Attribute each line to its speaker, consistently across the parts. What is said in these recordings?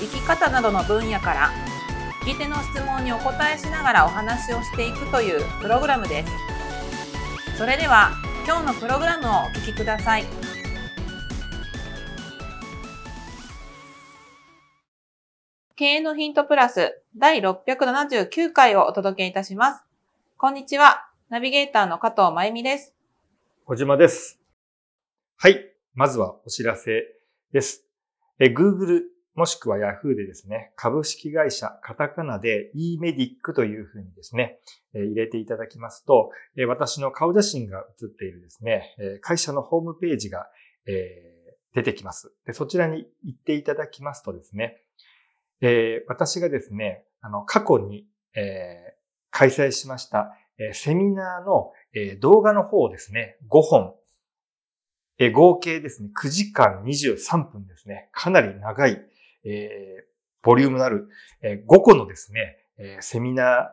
Speaker 1: 生き方などの分野から聞き手の質問にお答えしながらお話をしていくというプログラムです。それでは今日のプログラムをお聞きください。経営のヒントプラス第679回をお届けいたします。こんにちは。ナビゲーターの加藤真由美です。
Speaker 2: 小島です。はい。まずはお知らせです。え Google もしくは Yahoo でですね、株式会社カタカナで eMedic というふうにですね、入れていただきますと、私の顔写真が写っているですね、会社のホームページが出てきます。でそちらに行っていただきますとですね、私がですね、あの過去に開催しましたセミナーの動画の方をですね、5本合計ですね、9時間23分ですね。かなり長いえー、ボリュームのある、えー、5個のですね、えー、セミナ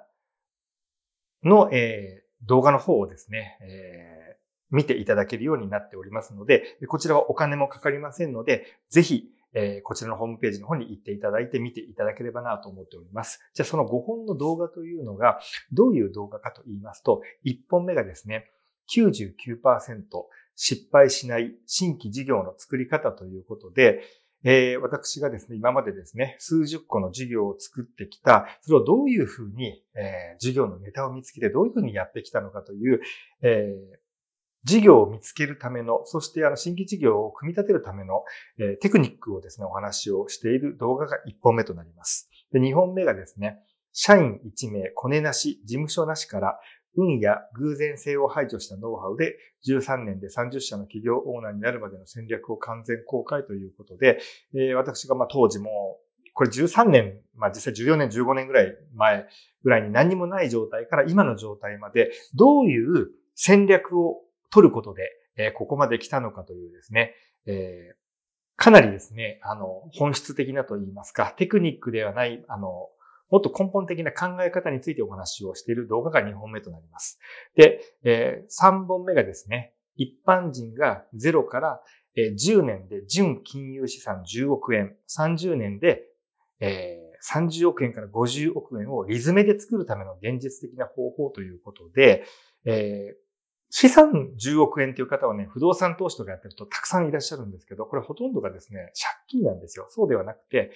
Speaker 2: ーの、えー、動画の方をですね、えー、見ていただけるようになっておりますので、こちらはお金もかかりませんので、ぜひ、えー、こちらのホームページの方に行っていただいて見ていただければなと思っております。じゃあその5本の動画というのがどういう動画かと言いますと、1本目がですね、99%失敗しない新規事業の作り方ということで、えー、私がですね、今までですね、数十個の事業を作ってきた、それをどういうふうに、えー、事業のネタを見つけてどういうふうにやってきたのかという、えー、事業を見つけるための、そしてあの新規事業を組み立てるための、えー、テクニックをですね、お話をしている動画が1本目となります。で、2本目がですね、社員1名、コネなし、事務所なしから運や偶然性を排除したノウハウで13年で30社の企業オーナーになるまでの戦略を完全公開ということで、えー、私がまあ当時もこれ13年、まあ実際14年、15年ぐらい前ぐらいに何もない状態から今の状態までどういう戦略を取ることで、えー、ここまで来たのかというですね、えー、かなりですね、あの、本質的なと言いますか、テクニックではない、あの、もっと根本的な考え方についてお話をしている動画が2本目となります。で、3本目がですね、一般人が0から10年で純金融資産10億円、30年で、えー、30億円から50億円をリズメで作るための現実的な方法ということで、資産10億円という方はね、不動産投資とかやってるとたくさんいらっしゃるんですけど、これほとんどがですね、借金なんですよ。そうではなくて、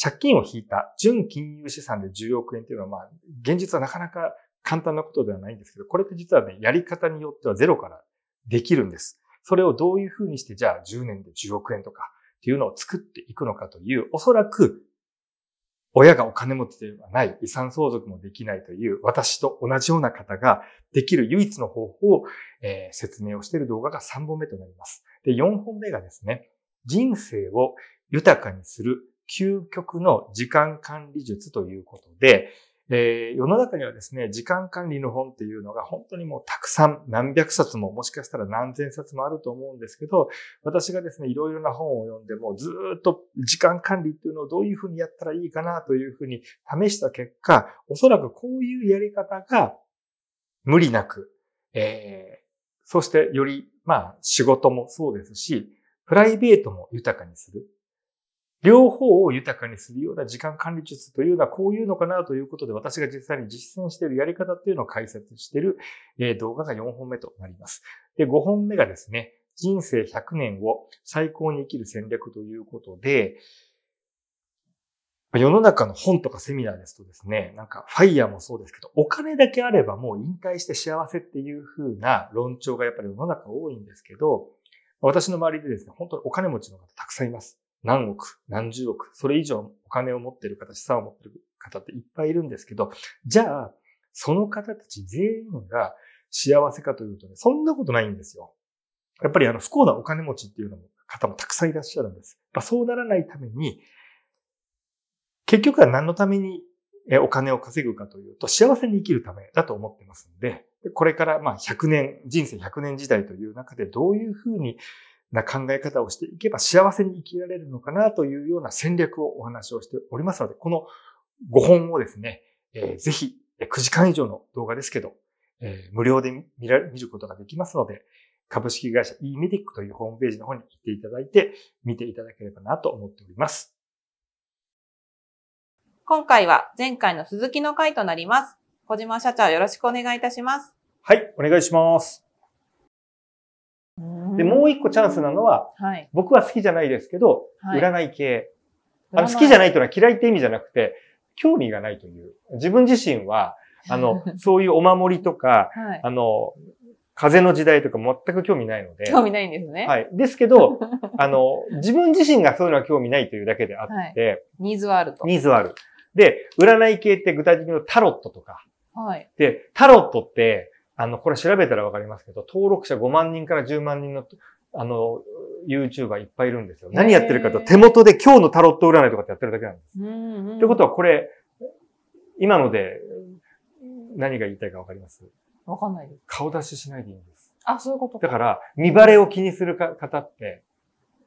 Speaker 2: 借金を引いた純金融資産で10億円っていうのは、まあ、現実はなかなか簡単なことではないんですけど、これって実はね、やり方によってはゼロからできるんです。それをどういうふうにして、じゃあ10年で10億円とかっていうのを作っていくのかという、おそらく、親がお金持ちではない、遺産相続もできないという、私と同じような方ができる唯一の方法を、えー、説明をしている動画が3本目となります。で、4本目がですね、人生を豊かにする究極の時間管理術ということで、えー、世の中にはですね、時間管理の本っていうのが本当にもうたくさん何百冊ももしかしたら何千冊もあると思うんですけど、私がですね、いろいろな本を読んでもずっと時間管理っていうのをどういうふうにやったらいいかなというふうに試した結果、おそらくこういうやり方が無理なく、えー、そしてより、まあ仕事もそうですし、プライベートも豊かにする。両方を豊かにするような時間管理術というのはこういうのかなということで私が実際に実践しているやり方っていうのを解説している動画が4本目となります。で、5本目がですね、人生100年を最高に生きる戦略ということで、世の中の本とかセミナーですとですね、なんかファイヤーもそうですけど、お金だけあればもう引退して幸せっていう風な論調がやっぱり世の中多いんですけど、私の周りでですね、本当にお金持ちの方たくさんいます。何億、何十億、それ以上お金を持っている方、資産を持っている方っていっぱいいるんですけど、じゃあ、その方たち全員が幸せかというとね、そんなことないんですよ。やっぱりあの不幸なお金持ちっていうのも方もたくさんいらっしゃるんです。まあ、そうならないために、結局は何のためにお金を稼ぐかというと、幸せに生きるためだと思ってますので、これからまあ100年、人生100年時代という中でどういうふうにな考え方をしていけば幸せに生きられるのかなというような戦略をお話をしておりますので、この5本をですね、えー、ぜひ9時間以上の動画ですけど、えー、無料で見ら見ることができますので、株式会社 eMedic というホームページの方に行っていただいて、見ていただければなと思っております。
Speaker 1: 今回は前回の鈴木の回となります。小島社長よろしくお願いいたします。
Speaker 2: はい、お願いします。で、もう一個チャンスなのは、はい、僕は好きじゃないですけど、はい、占い系。あの好きじゃないというのは嫌いって意味じゃなくて、興味がないという。自分自身は、あの、そういうお守りとか、はい、あの、風の時代とか全く興味ないので。
Speaker 1: 興味ないんですね。
Speaker 2: はい。ですけど、あの、自分自身がそういうのは興味ないというだけであって、はい、
Speaker 1: ニーズはあると。
Speaker 2: ニーズはある。で、占い系って具体的にタロットとか。
Speaker 1: はい。
Speaker 2: で、タロットって、あの、これ調べたらわかりますけど、登録者5万人から10万人の、あの、YouTuber いっぱいいるんですよ。何やってるかと、手元で今日のタロット占いとかってやってるだけなんです。うんうん、ってことはこれ、今ので何が言いたいかわかります？
Speaker 1: わかんないです。
Speaker 2: 顔出ししないでいいんです。
Speaker 1: あ、そういうこと
Speaker 2: だから、見バレを気にする方って、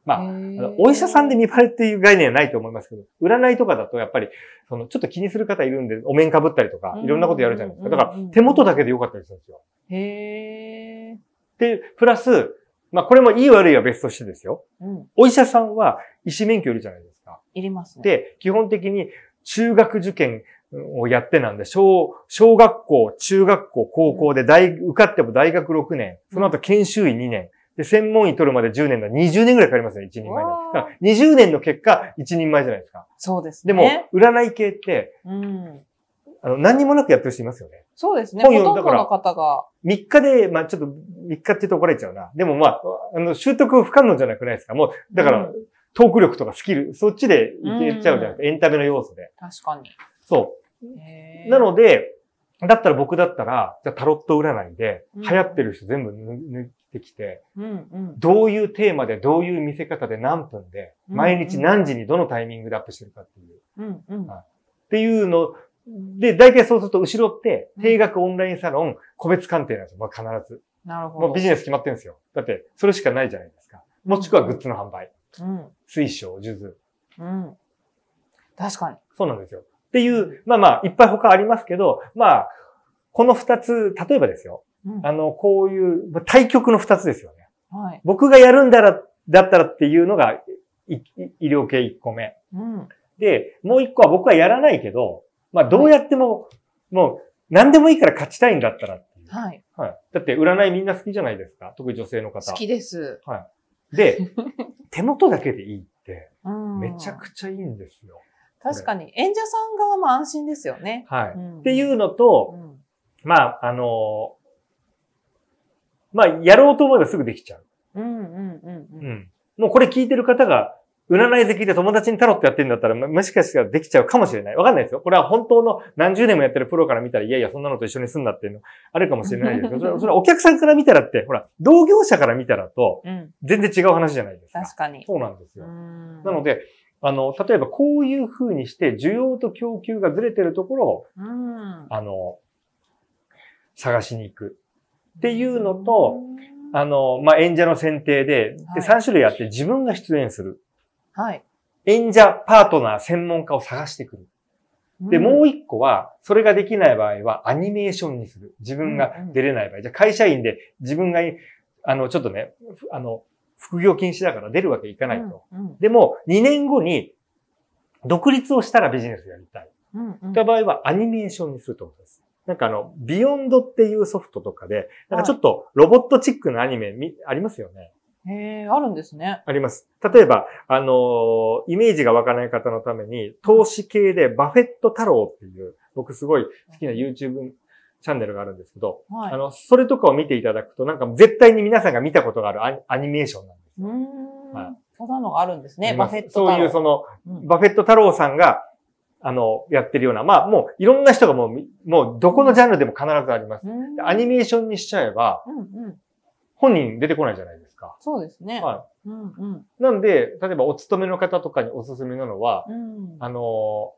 Speaker 2: まあ、お医者さんで見張れっていう概念はないと思いますけど、占いとかだとやっぱり、その、ちょっと気にする方いるんで、お面かぶったりとか、いろんなことやるじゃないですか。だから、手元だけでよかったりするんですよ。
Speaker 1: へー。
Speaker 2: で、プラス、まあ、これもいい悪いは別としてですよ。うん、お医者さんは医師免許いるじゃないですか。
Speaker 1: いりますね。
Speaker 2: で、基本的に中学受験をやってなんで、小、小学校、中学校、高校で大、受かっても大学6年、その後研修医2年、で、専門医取るまで10年だ。20年ぐらいかかりますね、一人前だから20年の結果、一人前じゃないですか。
Speaker 1: そうです
Speaker 2: ね。でも、占い系って、うん、あの、何にもなくやってる人いますよね。
Speaker 1: そうですね。本読んだから、方が。
Speaker 2: 3日で、まあちょっと、3日って言うと怒られちゃうな。でもまあ、あの、習得不可能じゃなくないですか。もう、だから、うん、トーク力とかスキル、そっちでいけちゃうじゃないですか。エンタメの要素で。
Speaker 1: 確かに。
Speaker 2: そう。なので、だったら僕だったら、じゃあタロット占いで、流行ってる人全部抜いてきて、うんうん、どういうテーマで、どういう見せ方で何分で、毎日何時にどのタイミングでアップしてるかっていう。うんうん、っていうので、大体そうすると後ろって、定額オンラインサロン、個別鑑定なんですよ。まあ、必ず。
Speaker 1: なるほど。
Speaker 2: もうビジネス決まってるんですよ。だって、それしかないじゃないですか。もしくはグッズの販売。うん。水晶、数珠。
Speaker 1: うん。確かに。
Speaker 2: そうなんですよ。っていう、まあまあ、いっぱい他ありますけど、まあ、この二つ、例えばですよ。うん、あの、こういう、対局の二つですよね。はい。僕がやるんだら、だったらっていうのが、医療系一個目。うん。で、もう一個は僕はやらないけど、まあどうやっても、はい、もう何でもいいから勝ちたいんだったら。はい。はい。だって占いみんな好きじゃないですか。特に女性の方。
Speaker 1: 好きです。
Speaker 2: はい。で、手元だけでいいって、めちゃくちゃいいんですよ。
Speaker 1: 確かに。演者さん側も安心ですよね。
Speaker 2: はい。うん、っていうのと、うん、まあ、あのまあ、やろうと思えばすぐできちゃう。うんうんうんうん。うん。もうこれ聞いてる方が、占い好きで友達にタロットやってるんだったら、もしかしたらできちゃうかもしれない。わかんないですよ。これは本当の何十年もやってるプロから見たら、いやいや、そんなのと一緒に住んだっていうの、あるかもしれないですけど、それそれはお客さんから見たらって、ほら、同業者から見たらと、全然違う話じゃないですか。
Speaker 1: 確かに。
Speaker 2: そうなんですよ。なので、あの、例えばこういう風にして需要と供給がずれてるところを、あの、探しに行くっていうのと、あの、まあ、演者の選定で、で、3種類あって自分が出演する。
Speaker 1: はい。
Speaker 2: 演者、パートナー、専門家を探してくる。で、もう一個は、それができない場合は、アニメーションにする。自分が出れない場合。じゃあ、会社員で自分が、あの、ちょっとね、あの、副業禁止だから出るわけいかないと。でも、2年後に、独立をしたらビジネスやりたい。うんうん、った場合は、アニメーションにするということです。なんかあの、 Vyond っていうソフトとかで、なんかちょっとロボットチックなアニメ、ありますよね。
Speaker 1: へえ、あるんですね。
Speaker 2: あります。例えば、あのイメージが湧かない方のために、投資系でバフェット太郎っていう、僕すごい好きな YouTube チャンネルがあるんですけど、はい、あの、それとかを見ていただくと、なんか絶対に皆さんが見たことがあるアニメーションなんですよ。うん。
Speaker 1: はい。そんなのがあるんですね、バフェット
Speaker 2: 太郎。そういうその、バフェット太郎さんが、あの、やってるような、まあもういろんな人がもう、もうどこのジャンルでも必ずあります。アニメーションにしちゃえば、本人出てこないじゃないですか。
Speaker 1: そうですね。
Speaker 2: はい。うんうん、なんで、例えばお勤めの方とかにおすすめなのは、うん、あの、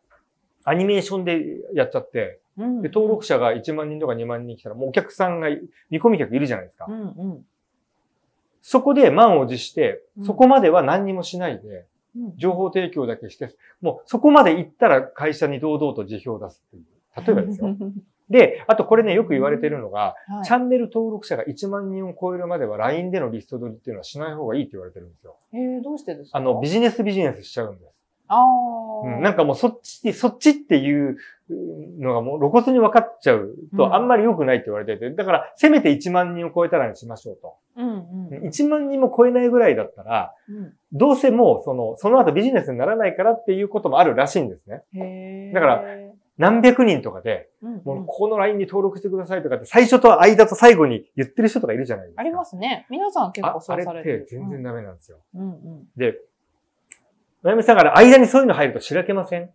Speaker 2: アニメーションでやっちゃって、
Speaker 1: うん
Speaker 2: で、登録者が1万人とか2万人来たら、もうお客さんが、見込み客いるじゃないですか
Speaker 1: う。んうん
Speaker 2: そこで満を持して
Speaker 1: う、ん
Speaker 2: そこまでは何にもしないで、
Speaker 1: うん
Speaker 2: 情報提供だけして、もうそこまで行ったら会社に堂々と辞表を出すっていう。例えばですよ。で、あとこれね、よく言われてるのが、
Speaker 1: はい
Speaker 2: チャンネル登録者が1万人を超えるまでは LINE でのリスト取りっていうのはしない方がいいって言われてるんですよ。
Speaker 1: えー、どうしてですか？
Speaker 2: あの、ビジネスビジネスしちゃうんです。
Speaker 1: あー
Speaker 2: うん、なんかもうそっち、そっちっていうのがもう露骨に分かっちゃう
Speaker 1: うん
Speaker 2: とあんまり良くないって言われてて、だからせめて1万人を超えたらにしましょうと。
Speaker 1: うんうん
Speaker 2: 1万人も超えないぐらいだったら、
Speaker 1: うん
Speaker 2: どうせもうその、その後ビジネスにならないからっていうこともあるらしいんですね。だから何百人とかで、
Speaker 1: うんうん
Speaker 2: もうここの LINE に登録してくださいとかって最初と間と最後に言ってる人とかいるじゃないですか。
Speaker 1: ありますね。皆さん結構
Speaker 2: ああれっ
Speaker 1: そうされてる。
Speaker 2: て全然ダメなんですよ。
Speaker 1: うんうん。
Speaker 2: で、まゆみさんから間にそういうの入るとしらけません？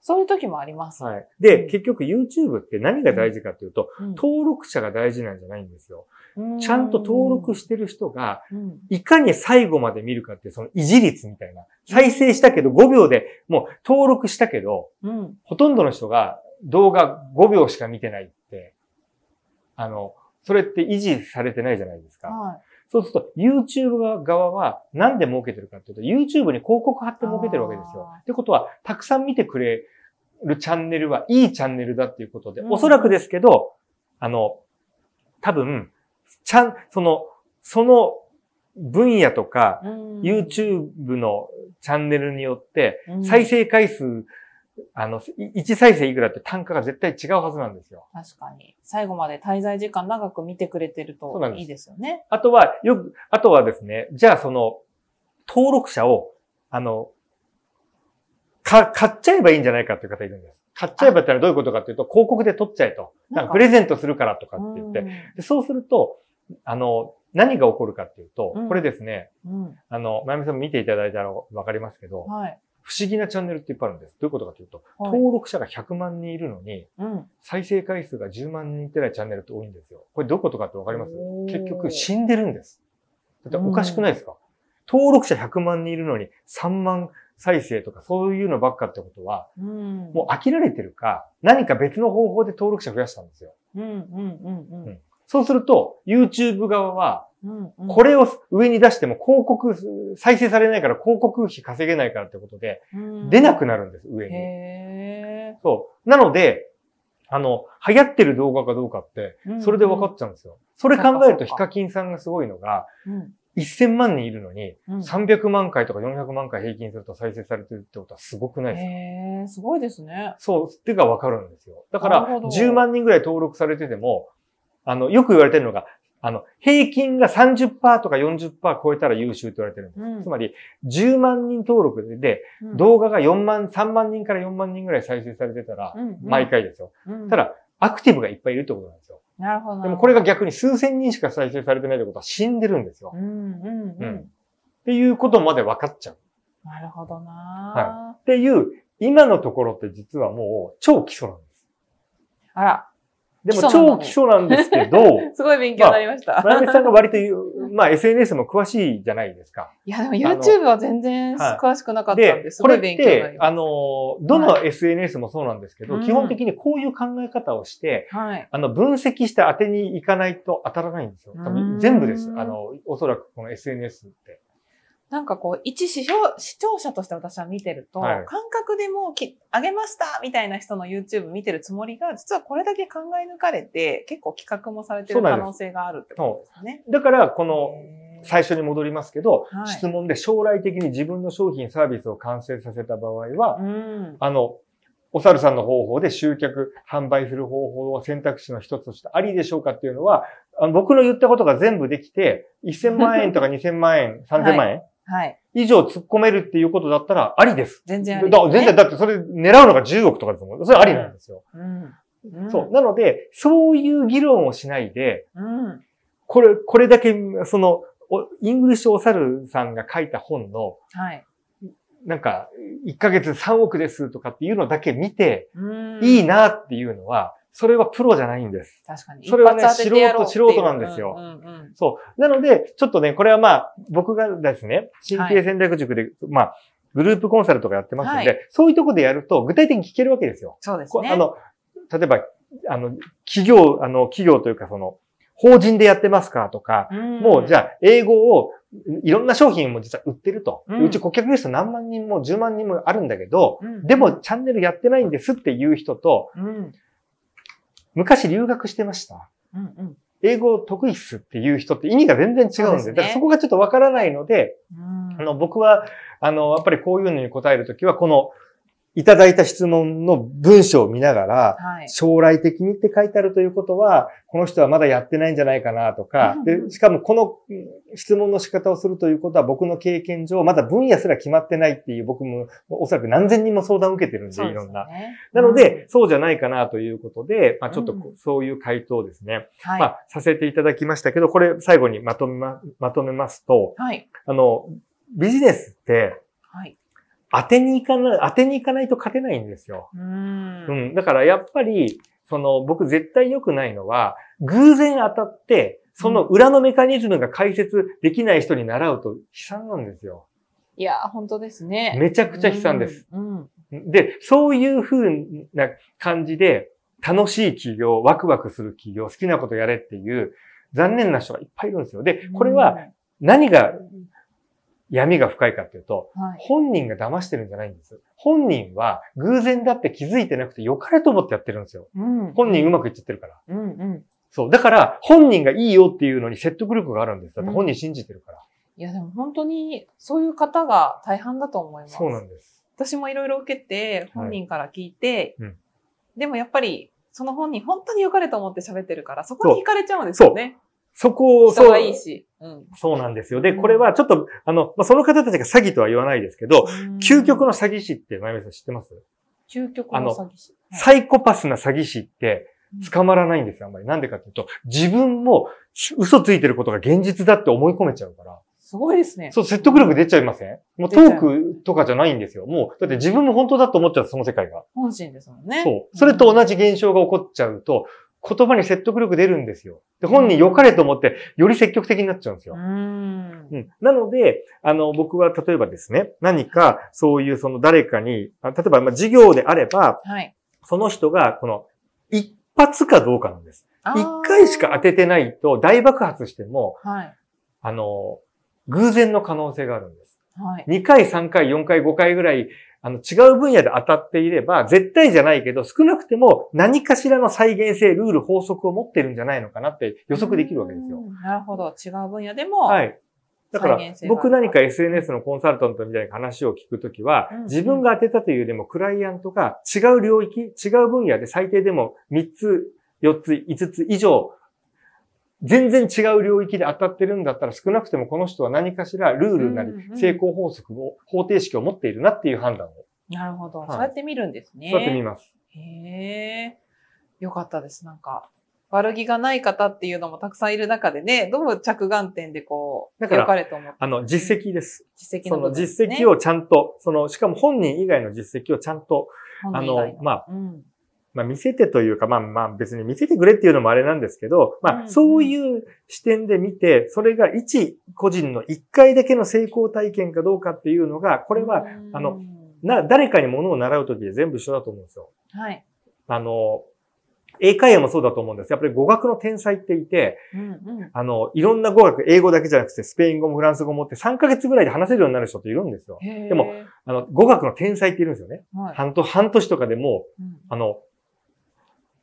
Speaker 1: そういう時もあります。
Speaker 2: はい。で、
Speaker 1: うん
Speaker 2: 結局 YouTube って何が大事かっていうと、
Speaker 1: うん
Speaker 2: 登録者が大事なんじゃないんですよ。
Speaker 1: うん
Speaker 2: ちゃんと登録してる人が、
Speaker 1: うん
Speaker 2: いかに最後まで見るかっていうその維持率みたいな。再生したけど5秒でもう登録したけど、
Speaker 1: うん
Speaker 2: ほとんどの人が動画5秒しか見てないって、あの、それって維持されてないじゃないですか。
Speaker 1: はい
Speaker 2: そうすると YouTube 側はなんで儲けてるかっていうと YouTube に広告貼って儲けてるわけですよ。ってことは、たくさん見てくれるチャンネルはいいチャンネルだっていうことで、
Speaker 1: うん。
Speaker 2: おそらくですけど、あの、多分、ちゃん、その、その分野とか、
Speaker 1: うん。
Speaker 2: YouTube のチャンネルによって、
Speaker 1: うん。
Speaker 2: 再生回数、あの、い1再生いくらって単価が絶対違うはずなんですよ。
Speaker 1: 確かに。最後まで滞在時間長く見てくれてるといいですよね。
Speaker 2: あとは、よく、あとはですね、じゃあその、登録者を、あの、か、買っちゃえばいいんじゃないかっていう方いるんです。買っちゃえばってのはどういうことかっていうと、広告で取っちゃえと。なんんかプレゼントするからとかって言って。そうすると、あの、何が起こるかっていうと、
Speaker 1: うん
Speaker 2: これですね、
Speaker 1: うん。
Speaker 2: あの、まゆみさんも見ていただいたらわかりますけど、
Speaker 1: はい。
Speaker 2: 不思議なチャンネルっていっぱいあるんです。どういうことかというと、
Speaker 1: はい
Speaker 2: 登録者が100万人いるのに、
Speaker 1: うん。
Speaker 2: 再生回数が10万人いってないチャンネルって多いんですよ。これどういうことかってわかります？結局死んでるんです。だっておかしくないですか、登録者100万人いるのに3万再生とかそういうのばっかってことは、
Speaker 1: うん。
Speaker 2: もう飽きられてるか、何か別の方法で登録者増やしたんですよ。
Speaker 1: うん。うん。うん。うん。
Speaker 2: そうすると、YouTube 側は、これを上に出しても広告、再生されないから広告費稼げないからってことで、出なくなるんです、上に。
Speaker 1: へ
Speaker 2: そう。なので、あの、流行ってる動画かどうかって、
Speaker 1: ー
Speaker 2: それで分かっちゃうんですよ。それ考えるとヒカキンさんがすごいのが、
Speaker 1: うん。
Speaker 2: 1000万人いるのに、
Speaker 1: うん。
Speaker 2: 300万回とか400万回平均すると再生されてるってことはすごくないですか？
Speaker 1: へえ、すごいですね。
Speaker 2: そう、ってがわかるんですよ。だから、
Speaker 1: なるほど
Speaker 2: 10万人ぐらい登録されてても、あの、よく言われてるのが、あの、平均が30%とか40%超えたら優秀って言われてるんです。
Speaker 1: うん
Speaker 2: つまり、10万人登録で、
Speaker 1: うん
Speaker 2: 動画が4万、3万人から4万人ぐらい再生されてたら、
Speaker 1: うん
Speaker 2: 毎回ですよ。
Speaker 1: うん
Speaker 2: ただ、アクティブがいっぱいいるってことなんですよ。
Speaker 1: なるほど。
Speaker 2: でもこれが逆に数千人しか再生されてないってことは死んでるんですよ。
Speaker 1: うんうんう
Speaker 2: うんん。っていうことまで分かっちゃう。
Speaker 1: なるほどな
Speaker 2: はっていう、今のところって実はもう超基礎なんです。
Speaker 1: あら、
Speaker 2: でも超基礎なんですけど、
Speaker 1: すごい勉強になりました。
Speaker 2: まゆみさんが割と まあ SNS も詳しいじゃないですか。
Speaker 1: いや、でも YouTube は全然
Speaker 2: はい
Speaker 1: 詳しくなかったんで、
Speaker 2: で、
Speaker 1: すごい勉強になりま
Speaker 2: あの、どの SNS もそうなんですけど、
Speaker 1: うん
Speaker 2: 基本的にこういう考え方をして。あの、分析して当てに行かないと当たらないんですよ。多
Speaker 1: う
Speaker 2: 分
Speaker 1: ん
Speaker 2: 全部です。あの、おそらくこの SNS って。
Speaker 1: なんかこう、一視聴視聴者として私は見てると、
Speaker 2: はい
Speaker 1: 感覚でもうき上げましたみたいな人の YouTube 見てるつもりが、実はこれだけ考え抜かれて、結構企画もされてる可能性があるってことですね。
Speaker 2: だから、この、最初に戻りますけど、
Speaker 1: はい
Speaker 2: 質問で将来的に自分の商品サービスを完成させた場合は、
Speaker 1: うん。
Speaker 2: あの、お猿さんの方法で集客、販売する方法を選択肢の一つとしてありでしょうかっていうのは、あの僕の言ったことが全部できて、1000万円とか2000万円、3000万円
Speaker 1: はい。
Speaker 2: 以上突っ込めるっていうことだったらありです。
Speaker 1: 全然あ
Speaker 2: だ
Speaker 1: りです、ね。
Speaker 2: 全然、だってそれ狙うのが10億とかですもん。それありなんですよ。
Speaker 1: うん。うん。
Speaker 2: そう。なので、そういう議論をしないで、
Speaker 1: うん。
Speaker 2: これ、これだけ、その、おイングリッシュお猿さんが書いた本の、
Speaker 1: はい。
Speaker 2: なんか、1ヶ月3億ですとかっていうのだけ見て、
Speaker 1: うん。
Speaker 2: いいなっていうのは、それはプロじゃないんです。
Speaker 1: 確かに。
Speaker 2: それはね素人素人なんですよ
Speaker 1: うんうん
Speaker 2: そう。なので、ちょっとね、これはまあ、僕がですね、新経営戦略塾で、まあ、グループコンサルとかやってますので、
Speaker 1: は
Speaker 2: そういうとこでやると具体的に聞けるわけですよ。
Speaker 1: そうですね。
Speaker 2: こあの、例えば、あの、企業、あの、企業というかその、法人でやってますかとか、もうじゃ
Speaker 1: あ、
Speaker 2: あ、英語を、いろんな商品も実は売ってると。
Speaker 1: うん
Speaker 2: うち顧客リスト何万人も10万人もあるんだけど、
Speaker 1: うん
Speaker 2: でも、チャンネルやってないんですっていう人と、
Speaker 1: うん。
Speaker 2: 昔留学してました。
Speaker 1: うんうん。
Speaker 2: 英語得意っすっていう人って意味が全然違うんで、
Speaker 1: ですね。
Speaker 2: だからそこがちょっとわからないので、
Speaker 1: うん。
Speaker 2: あの、僕は、あの、やっぱりこういうのに答えるときは、この、いただいた質問の文章を見ながら、
Speaker 1: はい。
Speaker 2: 将来的にって書いてあるということは、この人はまだやってないんじゃないかなとか
Speaker 1: うん、
Speaker 2: で、しかもこのうん質問の仕方をするということは僕の経験上、まだ分野すら決まってないっていう僕もおそらく何千人も相談を受けてるんで、いろんな。なので、、そうじゃないかなということで、まあちょっとそういう回答をですね、
Speaker 1: はい。
Speaker 2: まあさせていただきましたけど、これ最後にまとめま、まとめますと、
Speaker 1: はい。
Speaker 2: あの、ビジネスって
Speaker 1: はい。
Speaker 2: 当てに行かない、当てに行かないと勝てないんですよ。
Speaker 1: う。
Speaker 2: うんん。だからやっぱり、その僕絶対良くないのは、偶然当たって、その裏のメカニズムが解説できない人に習うと悲惨なんですよ。
Speaker 1: いや、本当ですね。
Speaker 2: めちゃくちゃ悲惨です。
Speaker 1: うん。うん。
Speaker 2: で、そういう風な感じで、楽しい企業、ワクワクする企業、好きなことやれっていう残念な人がいっぱいいるんですよ。で、これは何が闇が深いかっていうと、
Speaker 1: うん、はい。
Speaker 2: 本人が騙してるんじゃないんです。本人は偶然だって気づいてなくて良かれと思ってやってるんですよ。
Speaker 1: うん。
Speaker 2: 本人うまくいっちゃってるから。
Speaker 1: うんうん。
Speaker 2: そう。だから、本人がいいよっていうのに説得力があるんです。だって
Speaker 1: うん
Speaker 2: 本人信じてるから。
Speaker 1: いや、でも本当にそういう方が大半だと思います。
Speaker 2: そうなんです。
Speaker 1: 私もいろいろ受けて、本人から聞いて、
Speaker 2: うん
Speaker 1: でもやっぱり、その本人本当に良かれと思って喋ってるから、そこに惹かれちゃうんですよね。
Speaker 2: そこを、
Speaker 1: 人がいいし。うん。
Speaker 2: そうなんですよ。で、
Speaker 1: うん
Speaker 2: これはちょっと、あの、まあ、その方たちが詐欺とは言わないですけど、究極の詐欺師って、まゆみさん知ってます？
Speaker 1: 究極の詐欺師。はい
Speaker 2: サイコパスな詐欺師って捕まらないんですよ、あんまり。なんでかっていうと、自分も嘘ついてることが現実だって思い込めちゃうから。
Speaker 1: すごいですね。
Speaker 2: そう、説得力出ちゃいません？もうトークとかじゃないんですよ。もう、だって自分も本当だと思っちゃう、その世界が。
Speaker 1: 本心ですもんね。
Speaker 2: そう。それと同じ現象が起こっちゃうと、言葉に説得力出るんですよ。で、本人良かれと思って、より積極的になっちゃうんですよ
Speaker 1: う。ん。
Speaker 2: うん。なので、あの、僕は例えばですね、何かそういうその誰かに、あ例えばまあ事業であれば、
Speaker 1: はい。
Speaker 2: その人がこの一発かどうかなんです。一回しか当ててないと大爆発しても、
Speaker 1: はい。
Speaker 2: あの、偶然の可能性があるんです。
Speaker 1: はい。
Speaker 2: 2回、3回、4回、5回ぐらい、あの、違う分野で当たっていれば、絶対じゃないけど、少なくても何かしらの再現性、ルール、法則を持ってるんじゃないのかなって予測できるわけですよ。
Speaker 1: うん。なるほど。違う分野でも。。
Speaker 2: はいい。だから僕何か SNS のコンサルタントみたいな話を聞くときは自分が当てたというよりもクライアントが違う領域、違う分野で最低でも3つ、4つ、5つ以上、全然違う領域で当たってるんだったら少なくてもこの人は何かしらルールなり成功法則を、方程式を持っているなっていう判断を、
Speaker 1: なるほど。
Speaker 2: はい
Speaker 1: そうやって見るんですね。
Speaker 2: そうやってみます。
Speaker 1: へえ。よかったです。なんか、悪気がない方っていうのもたくさんいる中でね、どう着眼点でこう、
Speaker 2: だから
Speaker 1: 良かれと思って。
Speaker 2: あの、実績です。
Speaker 1: 実績
Speaker 2: その
Speaker 1: の部分ですね、
Speaker 2: 実績をちゃんと、その、しかも本人以外の実績をちゃんと、あのまあ
Speaker 1: うん、
Speaker 2: まあ見せてというか、まあまあ別に見せてくれっていうのもあれなんですけど、ま
Speaker 1: うん
Speaker 2: あそういう視点で見て、それが一個人の一回だけの成功体験かどうかっていうのが、これは、
Speaker 1: うん
Speaker 2: あの、な、誰かにものを習うときで全部一緒だと思うんですよ。
Speaker 1: はい。
Speaker 2: あの、英会話もそうだと思うんです。やっぱり語学の天才っていて、
Speaker 1: うんうん。
Speaker 2: あの、いろんな語学、英語だけじゃなくて、スペイン語もフランス語もって3ヶ月ぐらいで話せるようになる人っているんですよ。
Speaker 1: で
Speaker 2: でも、あの、語学の天才っているんですよね。
Speaker 1: はい
Speaker 2: 半年、半年とかでもう、
Speaker 1: うん
Speaker 2: あの、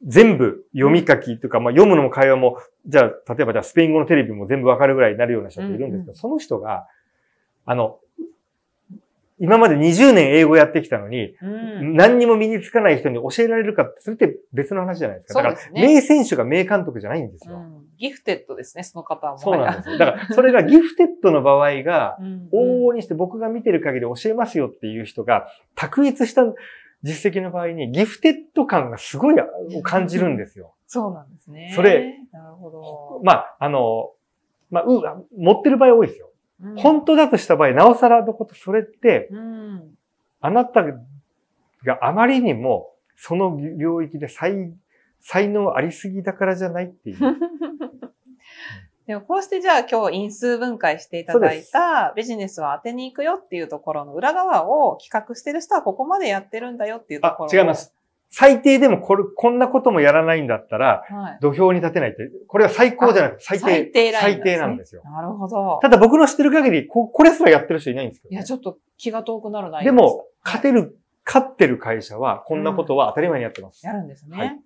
Speaker 2: 全部読み書きとか、まあ、読むのも会話も、じゃあ、例えばじゃあスペイン語のテレビも全部わかるぐらいになるような人っているんですけど、
Speaker 1: うんうん。
Speaker 2: その人が、あの、今まで20年英語やってきたのに、
Speaker 1: うん。
Speaker 2: 何にも身につかない人に教えられるかって、それって別の話じゃないですか。だから、
Speaker 1: ね
Speaker 2: 名選手が名監督じゃないんですよ。
Speaker 1: うん。ギフテッドですね、その方はも。
Speaker 2: そうなんですよ。だから、それがギフテッドの場合が、
Speaker 1: うん。
Speaker 2: 往々にして僕が見てる限り教えますよっていう人が、卓越した実績の場合に、ギフテッド感がすごい感じるんですよ。
Speaker 1: そうなんですね。
Speaker 2: それ、
Speaker 1: なるほど。
Speaker 2: まあ、あの、まあ、う、持ってる場合多いですよ。
Speaker 1: うん
Speaker 2: 本当だとした場合、なおさらのこと、それって、
Speaker 1: うん。
Speaker 2: あなたがあまりにも、その領域で才、才能ありすぎだからじゃないっていう。
Speaker 1: でもこうしてじゃあ今日因数分解していただいたビジネスを当てに行くよっていうところの裏側を企画してる人はここまでやってるんだよっていうところ
Speaker 2: あ、違いま。す。最低でもこれ、こんなこともやらないんだったら、
Speaker 1: はい。
Speaker 2: 土俵に立てないって、これは最高じゃなくて、最低。
Speaker 1: 最低ライン
Speaker 2: 最低なんですよ。
Speaker 1: なるほど。
Speaker 2: ただ僕の知ってる限り、ここれすらやってる人いないんですけどね、
Speaker 1: いや、ちょっと気が遠くなる内容
Speaker 2: でも、
Speaker 1: はい
Speaker 2: 勝てる、勝ってる会社は、こんなことは当たり前にやってます。
Speaker 1: やるんですね。
Speaker 2: はい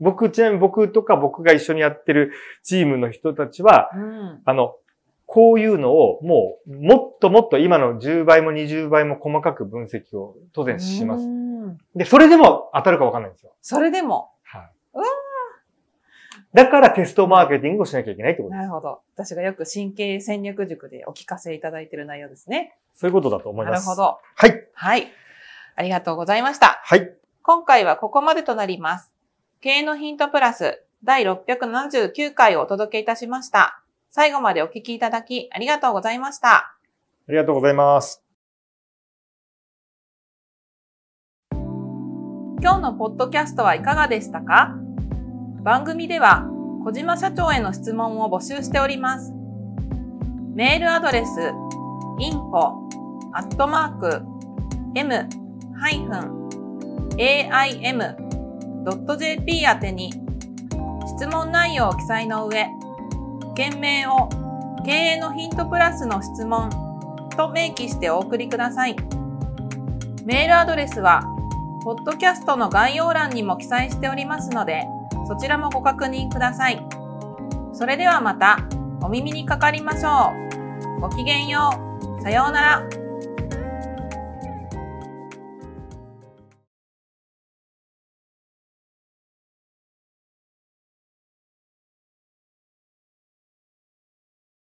Speaker 2: 僕、ちなみに僕とか僕が一緒にやってるチームの人たちは、
Speaker 1: うん。
Speaker 2: あの、こういうのをもう、もっともっと今の10倍も20倍も細かく分析を当然します。
Speaker 1: うん
Speaker 2: で、それでも当たるかわかんないんですよ。
Speaker 1: それでも、
Speaker 2: はい。
Speaker 1: うわ
Speaker 2: だからテストマーケティングをしなきゃいけないってことです。
Speaker 1: なるほど。私がよく神経戦略塾でお聞かせいただいている内容ですね。
Speaker 2: そういうことだと思います。
Speaker 1: なるほ。ど。
Speaker 2: はい。
Speaker 1: はい。ありがとうございました。
Speaker 2: はい。
Speaker 1: 今回はここまでとなります。経営のヒントプラス第679回をお届けいたしました。最後までお聞きいただきありがとうございました。
Speaker 2: ありがとうございます。
Speaker 1: 今日のポッドキャストはいかがでしたか？番組では小島社長への質問を募集しております。メールアドレス info アット .jp 宛てに質問内容を記載の上、件名を経営のヒントプラスの質問と明記してお送りください。メールアドレスはポッドキャストの概要欄にも記載しておりますので、そちらもご確認ください。それではまたお耳にかかりましょう。ごきげんよう。さようなら。